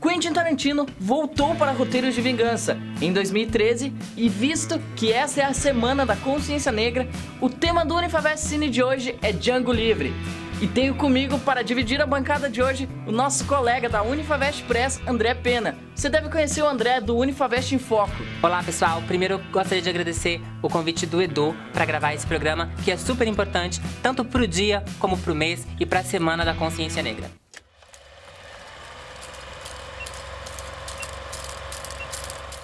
Quentin Tarantino voltou para roteiros de vingança em 2013 e visto que essa é a semana da consciência negra, o tema do Unifavest Cine de hoje é Django Livre. E tenho comigo para dividir a bancada de hoje o nosso colega da Unifavest Press, André Pena. Você deve conhecer o André do Unifavest em Foco. Olá pessoal, primeiro gostaria de agradecer o convite do Edu para gravar esse programa que é super importante tanto para o dia como para o mês e para a semana da consciência negra.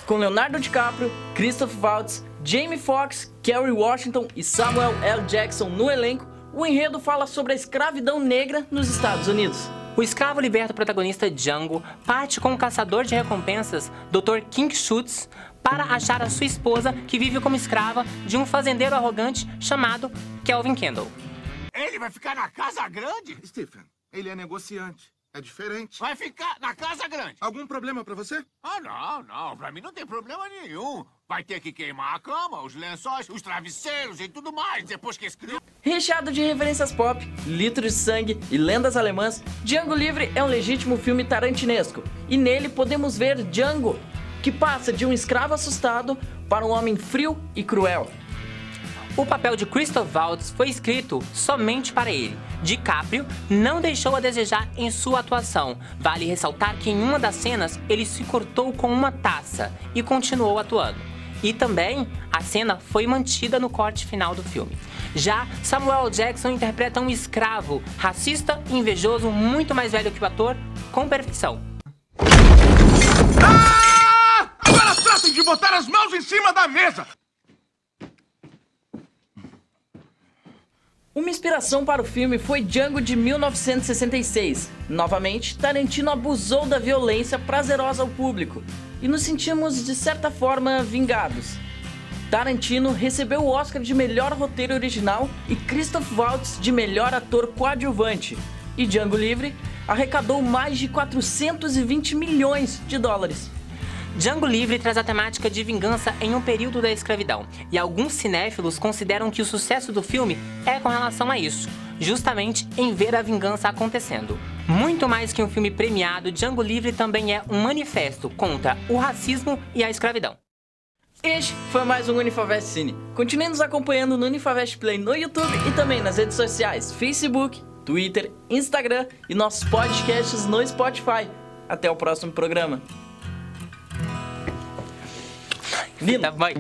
Com Leonardo DiCaprio, Christoph Waltz, Jamie Foxx, Kerry Washington e Samuel L. Jackson no elenco, o enredo fala sobre a escravidão negra nos Estados Unidos. O escravo liberta o protagonista Django parte com o caçador de recompensas, Dr. King Schutz, para achar a sua esposa que vive como escrava de um fazendeiro arrogante chamado Kelvin Kendall. Ele vai ficar na casa grande? Stephen, ele é negociante. É diferente. Vai ficar na casa grande. Algum problema pra você? Ah, não, não. Pra mim não tem problema nenhum. Vai ter que queimar a cama, os lençóis, os travesseiros e tudo mais depois que escreveu. Recheado de referências pop, litros de sangue e lendas alemãs, Django Livre é um legítimo filme tarantinesco. E nele podemos ver Django, que passa de um escravo assustado para um homem frio e cruel. O papel de Christoph Waltz foi escrito somente para ele. DiCaprio não deixou a desejar em sua atuação. Vale ressaltar que em uma das cenas ele se cortou com uma taça e continuou atuando. E também a cena foi mantida no corte final do filme. Já Samuel Jackson interpreta um escravo, racista e invejoso, muito mais velho que o ator, com perfeição. Ah! Agora tratem de botar as mãos em cima da mesa! Uma inspiração para o filme foi Django de 1966. Novamente, Tarantino abusou da violência prazerosa ao público e nos sentimos de certa forma vingados. Tarantino recebeu o Oscar de melhor roteiro original e Christoph Waltz de melhor ator coadjuvante. E Django Livre arrecadou mais de 420 milhões de dólares. Django Livre traz a temática de vingança em um período da escravidão, e alguns cinéfilos consideram que o sucesso do filme é com relação a isso, justamente em ver a vingança acontecendo. Muito mais que um filme premiado, Django Livre também é um manifesto contra o racismo e a escravidão. Este foi mais um Unifavest Cine. Continue nos acompanhando no Unifavest Play no YouTube e também nas redes sociais Facebook, Twitter, Instagram e nossos podcasts no Spotify. Até o próximo programa. niệm. Tập mệnh.